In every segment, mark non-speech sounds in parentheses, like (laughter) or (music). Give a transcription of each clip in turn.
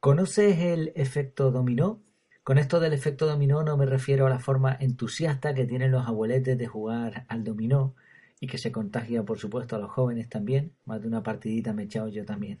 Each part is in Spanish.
¿Conoces el efecto dominó? Con esto del efecto dominó no me refiero a la forma entusiasta que tienen los abueletes de jugar al dominó y que se contagia por supuesto a los jóvenes también, más de una partidita me he echado yo también.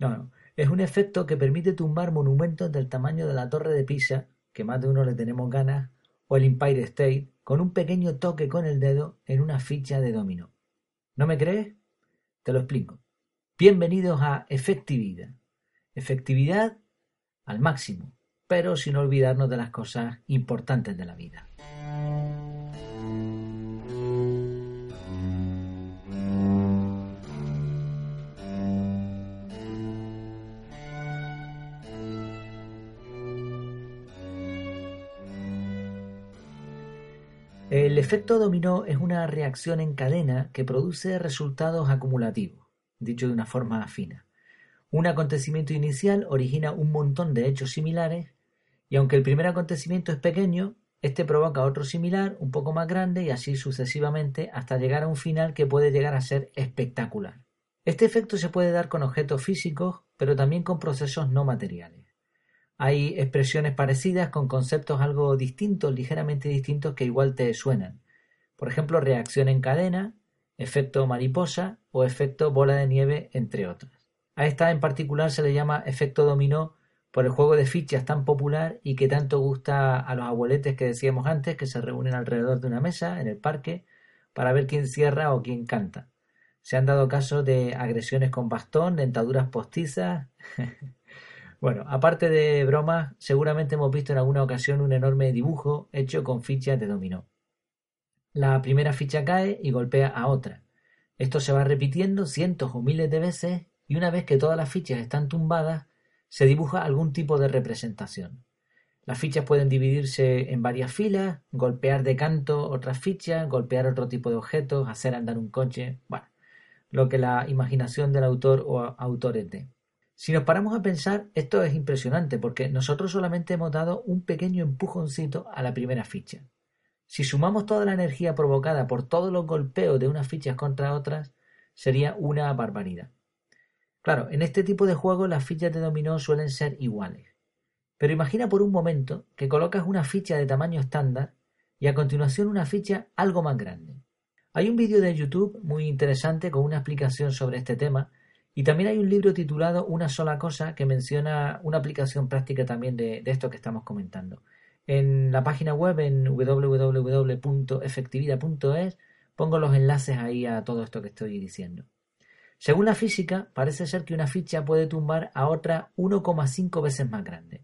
No, no, es un efecto que permite tumbar monumentos del tamaño de la Torre de Pisa, que más de uno le tenemos ganas, o el Empire State, con un pequeño toque con el dedo en una ficha de dominó. ¿No me crees? Te lo explico. Bienvenidos a Efectividad. Efectividad al máximo, pero sin olvidarnos de las cosas importantes de la vida. El efecto dominó es una reacción en cadena que produce resultados acumulativos, dicho de una forma fina. Un acontecimiento inicial origina un montón de hechos similares y aunque el primer acontecimiento es pequeño, este provoca otro similar, un poco más grande y así sucesivamente hasta llegar a un final que puede llegar a ser espectacular. Este efecto se puede dar con objetos físicos, pero también con procesos no materiales. Hay expresiones parecidas con conceptos algo distintos, ligeramente distintos, que igual te suenan. Por ejemplo, reacción en cadena, efecto mariposa o efecto bola de nieve, entre otros. A esta en particular se le llama efecto dominó por el juego de fichas tan popular y que tanto gusta a los abueletes que decíamos antes, que se reúnen alrededor de una mesa en el parque para ver quién cierra o quién canta. Se han dado casos de agresiones con bastón, dentaduras postizas. (laughs) bueno, aparte de bromas, seguramente hemos visto en alguna ocasión un enorme dibujo hecho con fichas de dominó. La primera ficha cae y golpea a otra. Esto se va repitiendo cientos o miles de veces y una vez que todas las fichas están tumbadas, se dibuja algún tipo de representación. Las fichas pueden dividirse en varias filas, golpear de canto otras fichas, golpear otro tipo de objetos, hacer andar un coche, bueno, lo que la imaginación del autor o autores dé. Si nos paramos a pensar, esto es impresionante porque nosotros solamente hemos dado un pequeño empujoncito a la primera ficha. Si sumamos toda la energía provocada por todos los golpeos de unas fichas contra otras, sería una barbaridad. Claro, en este tipo de juegos las fichas de dominó suelen ser iguales. Pero imagina por un momento que colocas una ficha de tamaño estándar y a continuación una ficha algo más grande. Hay un vídeo de YouTube muy interesante con una explicación sobre este tema y también hay un libro titulado Una sola cosa que menciona una aplicación práctica también de, de esto que estamos comentando. En la página web en www.efectividad.es pongo los enlaces ahí a todo esto que estoy diciendo. Según la física, parece ser que una ficha puede tumbar a otra 1,5 veces más grande.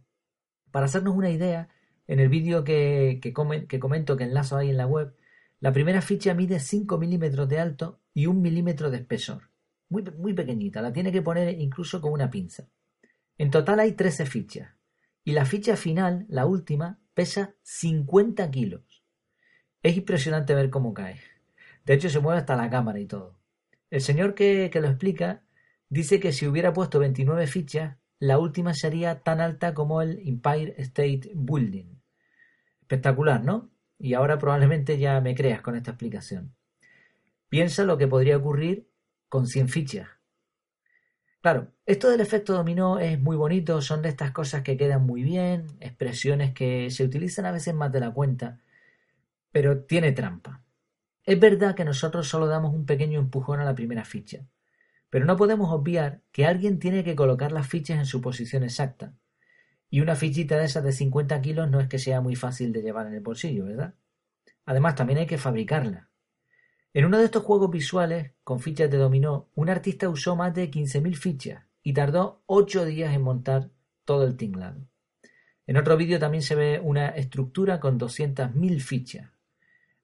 Para hacernos una idea, en el vídeo que, comento que enlazo ahí en la web, la primera ficha mide 5 milímetros de alto y 1 milímetro de espesor. Muy, muy pequeñita, la tiene que poner incluso con una pinza. En total hay 13 fichas. Y la ficha final, la última, pesa 50 kilos. Es impresionante ver cómo cae. De hecho, se mueve hasta la cámara y todo. El señor que, lo explica dice que si hubiera puesto 29 fichas, la última sería tan alta como el Empire State Building. Espectacular, ¿no? Y ahora probablemente ya me creas con esta explicación. Piensa lo que podría ocurrir con 100 fichas. Claro, esto del efecto dominó es muy bonito, son de estas cosas que quedan muy bien, expresiones que se utilizan a veces más de la cuenta, pero tiene trampa. Es verdad que nosotros solo damos un pequeño empujón a la primera ficha, pero no podemos obviar que alguien tiene que colocar las fichas en su posición exacta. Y una fichita de esas de 50 kilos no es que sea muy fácil de llevar en el bolsillo, ¿verdad? Además, también hay que fabricarla. En uno de estos juegos visuales, con fichas de dominó, un artista usó más de 15.000 fichas y tardó 8 días en montar todo el tinglado. En otro vídeo también se ve una estructura con 200.000 fichas,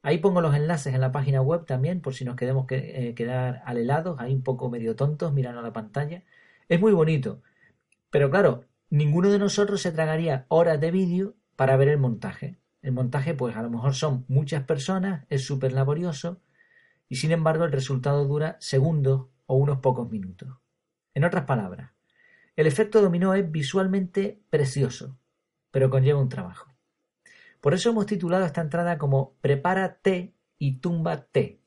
Ahí pongo los enlaces en la página web también, por si nos queremos que, eh, quedar alelados, ahí un poco medio tontos mirando la pantalla. Es muy bonito. Pero claro, ninguno de nosotros se tragaría horas de vídeo para ver el montaje. El montaje, pues a lo mejor son muchas personas, es súper laborioso, y sin embargo el resultado dura segundos o unos pocos minutos. En otras palabras, el efecto dominó es visualmente precioso, pero conlleva un trabajo. Por eso hemos titulado esta entrada como Prepárate y túmbate.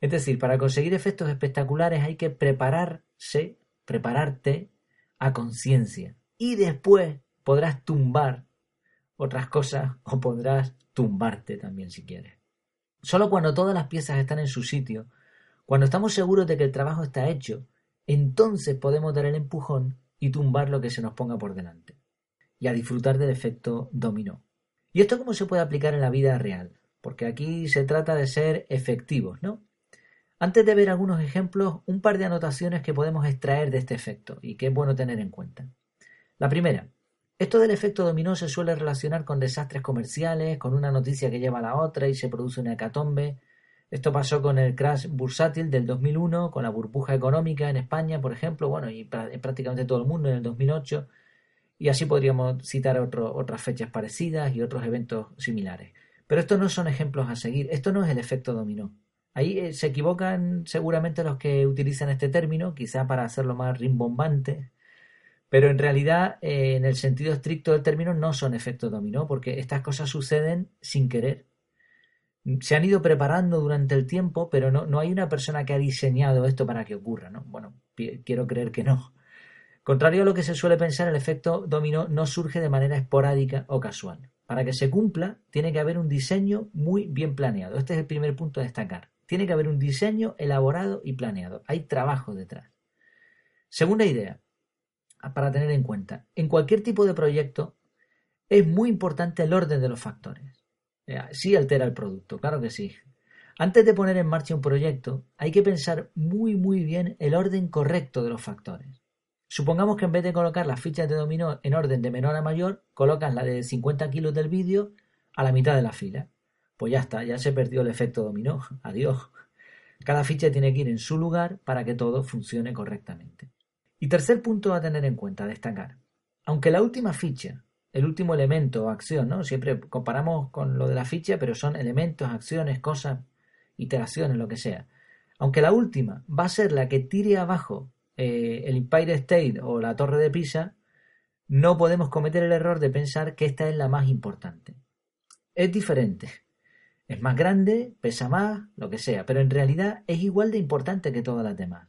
Es decir, para conseguir efectos espectaculares hay que prepararse, prepararte a conciencia, y después podrás tumbar otras cosas o podrás tumbarte también si quieres. Solo cuando todas las piezas están en su sitio, cuando estamos seguros de que el trabajo está hecho, entonces podemos dar el empujón y tumbar lo que se nos ponga por delante. Y a disfrutar del efecto dominó. ¿Y esto cómo se puede aplicar en la vida real? Porque aquí se trata de ser efectivos, ¿no? Antes de ver algunos ejemplos, un par de anotaciones que podemos extraer de este efecto y que es bueno tener en cuenta. La primera, esto del efecto dominó se suele relacionar con desastres comerciales, con una noticia que lleva a la otra y se produce una hecatombe. Esto pasó con el crash bursátil del 2001, con la burbuja económica en España, por ejemplo, bueno, y en prácticamente todo el mundo en el 2008. Y así podríamos citar otras fechas parecidas y otros eventos similares. Pero estos no son ejemplos a seguir, esto no es el efecto dominó. Ahí eh, se equivocan seguramente los que utilizan este término, quizá para hacerlo más rimbombante, pero en realidad, eh, en el sentido estricto del término, no son efectos dominó, porque estas cosas suceden sin querer. Se han ido preparando durante el tiempo, pero no, no hay una persona que ha diseñado esto para que ocurra, ¿no? Bueno, quiero creer que no. Contrario a lo que se suele pensar, el efecto dominó no surge de manera esporádica o casual. Para que se cumpla, tiene que haber un diseño muy bien planeado. Este es el primer punto a destacar. Tiene que haber un diseño elaborado y planeado. Hay trabajo detrás. Segunda idea, para tener en cuenta. En cualquier tipo de proyecto es muy importante el orden de los factores. Eh, sí altera el producto, claro que sí. Antes de poner en marcha un proyecto, hay que pensar muy muy bien el orden correcto de los factores. Supongamos que en vez de colocar las fichas de dominó en orden de menor a mayor, colocas la de 50 kilos del vídeo a la mitad de la fila pues ya está, ya se perdió el efecto dominó. (laughs) Adiós. Cada ficha tiene que ir en su lugar para que todo funcione correctamente. Y tercer punto a tener en cuenta, destacar. Aunque la última ficha, el último elemento o acción, ¿no? Siempre comparamos con lo de la ficha, pero son elementos, acciones, cosas, iteraciones, lo que sea. Aunque la última va a ser la que tire abajo eh, el Empire State o la Torre de Pisa, no podemos cometer el error de pensar que esta es la más importante. Es diferente. Es más grande, pesa más, lo que sea, pero en realidad es igual de importante que todas las demás.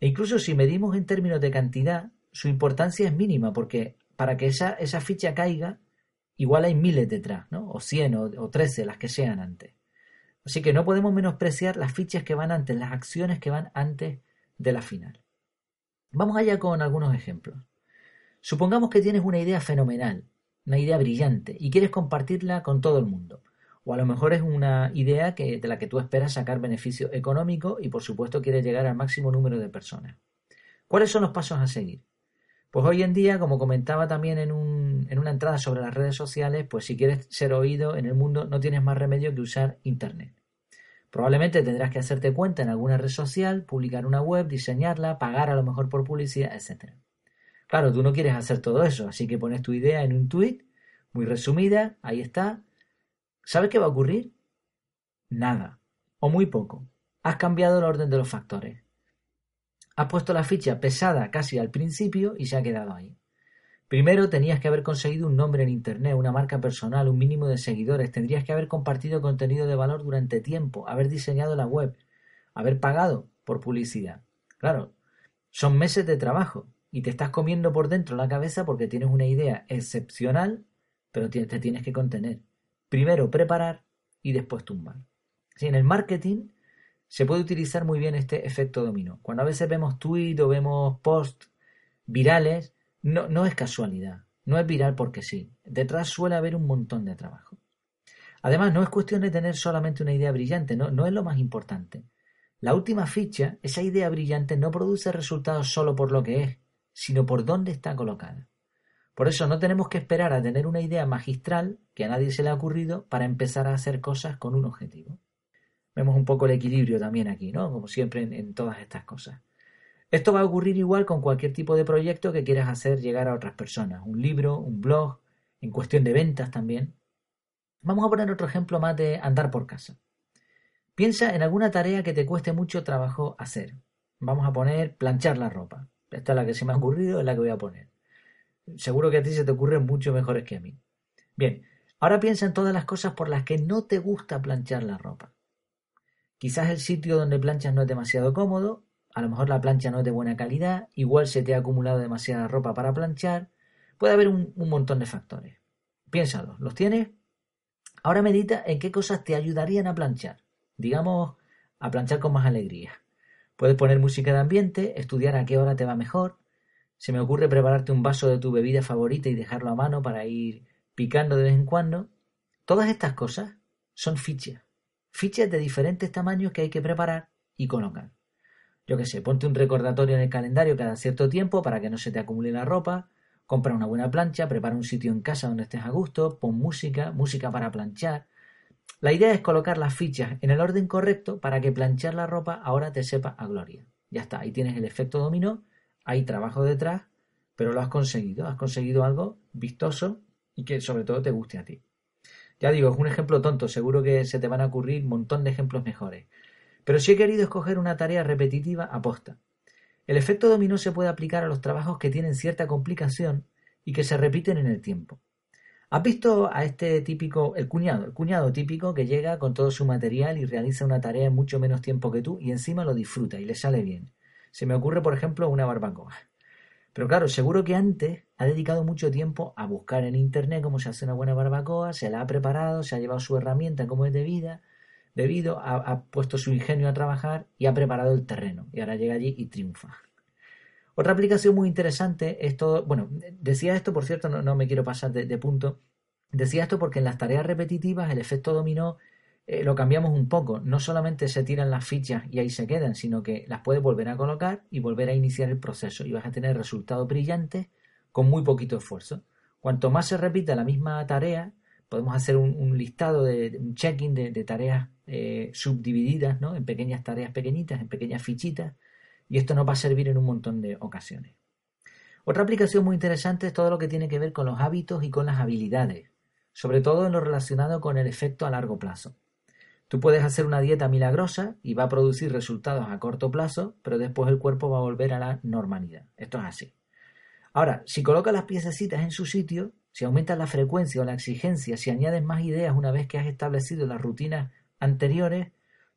E incluso si medimos en términos de cantidad, su importancia es mínima, porque para que esa, esa ficha caiga, igual hay miles detrás. O cien o, o trece, las que sean antes. Así que no podemos menospreciar las fichas que van antes, las acciones que van antes de la final. Vamos allá con algunos ejemplos. Supongamos que tienes una idea fenomenal, una idea brillante, y quieres compartirla con todo el mundo. O a lo mejor es una idea que, de la que tú esperas sacar beneficio económico y por supuesto quieres llegar al máximo número de personas. ¿Cuáles son los pasos a seguir? Pues hoy en día, como comentaba también en, en una entrada sobre las redes sociales, pues si quieres ser oído en el mundo no tienes más remedio que usar Internet. Probablemente tendrás que hacerte cuenta en alguna red social, publicar una web, diseñarla, pagar a lo mejor por publicidad, etc. Claro, tú no quieres hacer todo eso, así que pones tu idea en un tweet, muy resumida, ahí está, ¿Sabes qué va a ocurrir? Nada, o muy poco. Has cambiado el orden de los factores. Has puesto la ficha pesada casi al principio y se ha quedado ahí. Primero tenías que haber conseguido un nombre en Internet, una marca personal, un mínimo de seguidores, tendrías que haber compartido contenido de valor durante tiempo, haber diseñado la web, haber pagado por publicidad. Claro, son meses de trabajo y te estás comiendo por dentro la cabeza porque tienes una idea excepcional, pero te tienes que contener primero preparar y después tumbar. en el marketing se puede utilizar muy bien este efecto dominó. Cuando a veces vemos tweets o vemos posts virales, no, no es casualidad, no es viral porque sí. Detrás suele haber un montón de trabajo. Además, no es cuestión de tener solamente una idea brillante, no, no es lo más importante. La última ficha, esa idea brillante, no produce resultados solo por lo que es, sino por dónde está colocada. Por eso no tenemos que esperar a tener una idea magistral que a nadie se le ha ocurrido para empezar a hacer cosas con un objetivo. Vemos un poco el equilibrio también aquí, ¿no? Como siempre en, todas estas cosas. Esto va a ocurrir igual con cualquier tipo de proyecto que quieras hacer llegar a otras personas. Un libro, un blog, en cuestión de ventas también. Vamos a poner otro ejemplo más de andar por casa. Piensa en alguna tarea que te cueste mucho trabajo hacer. Vamos a poner planchar la ropa. Esta es la que se me ha ocurrido, es la que voy a poner. Seguro que a ti se te ocurren mucho mejores que a mí. Bien, ahora piensa en todas las cosas por las que no te gusta planchar la ropa. Quizás el sitio donde planchas no es demasiado cómodo, a lo mejor la plancha no es de buena calidad, igual se te ha acumulado demasiada ropa para planchar, Puede haber un, montón de factores. Piénsalo, ¿los tienes? Ahora medita en qué cosas te ayudarían a planchar. Digamos, a planchar con más alegría. Puedes poner música de ambiente, estudiar a qué hora te va mejor. Se me ocurre prepararte un vaso de tu bebida favorita y dejarlo a mano para ir picando de vez en cuando. Todas estas cosas son fichas. Fichas de diferentes tamaños que hay que preparar y colocar. Yo qué sé, ponte un recordatorio en el calendario cada cierto tiempo para que no se te acumule la ropa. Compra una buena plancha, prepara un sitio en casa donde estés a gusto, pon música, música para planchar. La idea es colocar las fichas en el orden correcto para que planchar la ropa ahora te sepa a gloria. Ya está, ahí tienes el efecto dominó, hay trabajo detrás, pero lo has conseguido, has conseguido algo vistoso y que sobre todo te guste a ti. Ya digo, es un ejemplo tonto, seguro que se te van a ocurrir un montón de ejemplos mejores. Pero si he querido escoger una tarea repetitiva aposta. El efecto dominó se puede aplicar a los trabajos que tienen cierta complicación y que se repiten en el tiempo. ¿Has visto a este típico, el cuñado, el cuñado típico que llega con todo su material y realiza una tarea en mucho menos tiempo que tú y encima lo disfruta y le sale bien? Se me ocurre, por ejemplo, una barbacoa. Pero claro, seguro que antes ha dedicado mucho tiempo a buscar en internet cómo se hace una buena barbacoa, se la ha preparado, se ha llevado su herramienta como es debida, debido, ha, ha puesto su ingenio a trabajar y ha preparado el terreno. Y ahora llega allí y triunfa. Otra aplicación muy interesante es todo, bueno, decía esto, por cierto, no, no me quiero pasar de, punto, decía esto porque en las tareas repetitivas el efecto dominó eh, lo cambiamos un poco, no solamente se tiran las fichas y ahí se quedan, sino que las puedes volver a colocar y volver a iniciar el proceso y vas a tener resultados brillantes con muy poquito esfuerzo. Cuanto más se repite la misma tarea, podemos hacer un, listado de, un checking de, de tareas eh, subdivididas ¿no? en pequeñas tareas pequeñitas, en pequeñas fichitas, y esto nos va a servir en un montón de ocasiones. Otra aplicación muy interesante es todo lo que tiene que ver con los hábitos y con las habilidades, sobre todo en lo relacionado con el efecto a largo plazo. Tú puedes hacer una dieta milagrosa y va a producir resultados a corto plazo, pero después el cuerpo va a volver a la normalidad. Esto es así. Ahora, si colocas las piececitas en su sitio, si aumentas la frecuencia o la exigencia, si añades más ideas una vez que has establecido las rutinas anteriores,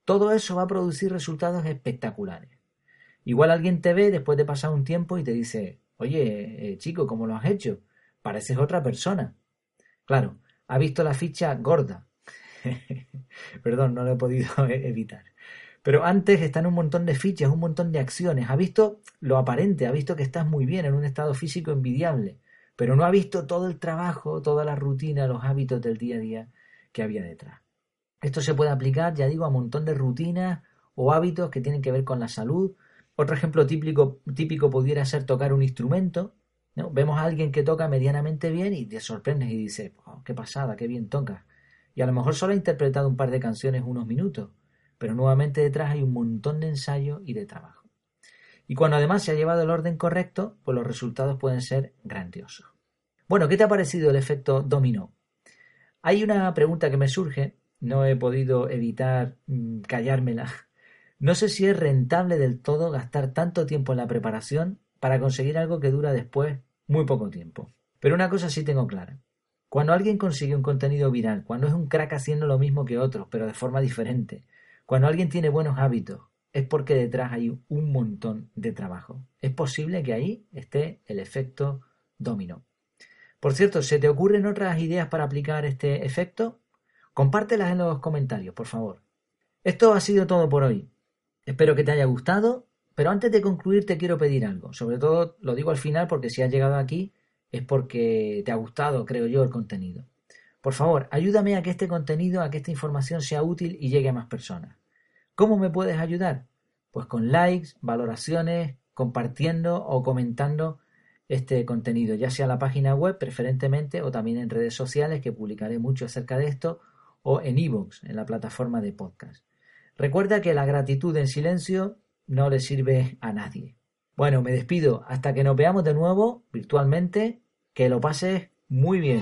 todo eso va a producir resultados espectaculares. Igual alguien te ve después de pasar un tiempo y te dice, oye, eh, chico, ¿cómo lo has hecho? Pareces otra persona. Claro, ha visto la ficha gorda, (laughs) Perdón, no lo he podido (laughs) evitar. Pero antes están un montón de fichas, un montón de acciones. Ha visto lo aparente, ha visto que estás muy bien en un estado físico envidiable, pero no ha visto todo el trabajo, toda la rutina, los hábitos del día a día que había detrás. Esto se puede aplicar, ya digo, a un montón de rutinas o hábitos que tienen que ver con la salud. Otro ejemplo típico, típico pudiera ser tocar un instrumento. ¿no? Vemos a alguien que toca medianamente bien y te sorprendes y dices, oh, qué pasada, qué bien toca y a lo mejor solo ha interpretado un par de canciones unos minutos, pero nuevamente detrás hay un montón de ensayo y de trabajo. Y cuando además se ha llevado el orden correcto, pues los resultados pueden ser grandiosos. Bueno, ¿qué te ha parecido el efecto dominó? Hay una pregunta que me surge, no he podido evitar mmm, callármela. No sé si es rentable del todo gastar tanto tiempo en la preparación para conseguir algo que dura después muy poco tiempo. Pero una cosa sí tengo clara. Cuando alguien consigue un contenido viral, cuando es un crack haciendo lo mismo que otros, pero de forma diferente, cuando alguien tiene buenos hábitos, es porque detrás hay un montón de trabajo. Es posible que ahí esté el efecto dominó. Por cierto, ¿se te ocurren otras ideas para aplicar este efecto? Compártelas en los comentarios, por favor. Esto ha sido todo por hoy. Espero que te haya gustado, pero antes de concluir te quiero pedir algo. Sobre todo lo digo al final porque si has llegado aquí es porque te ha gustado, creo yo, el contenido. Por favor, ayúdame a que este contenido, a que esta información sea útil y llegue a más personas. ¿Cómo me puedes ayudar? Pues con likes, valoraciones, compartiendo o comentando este contenido, ya sea en la página web preferentemente o también en redes sociales que publicaré mucho acerca de esto o en iVoox, en la plataforma de podcast. Recuerda que la gratitud en silencio no le sirve a nadie. Bueno, me despido hasta que nos veamos de nuevo virtualmente que lo pases muy bien.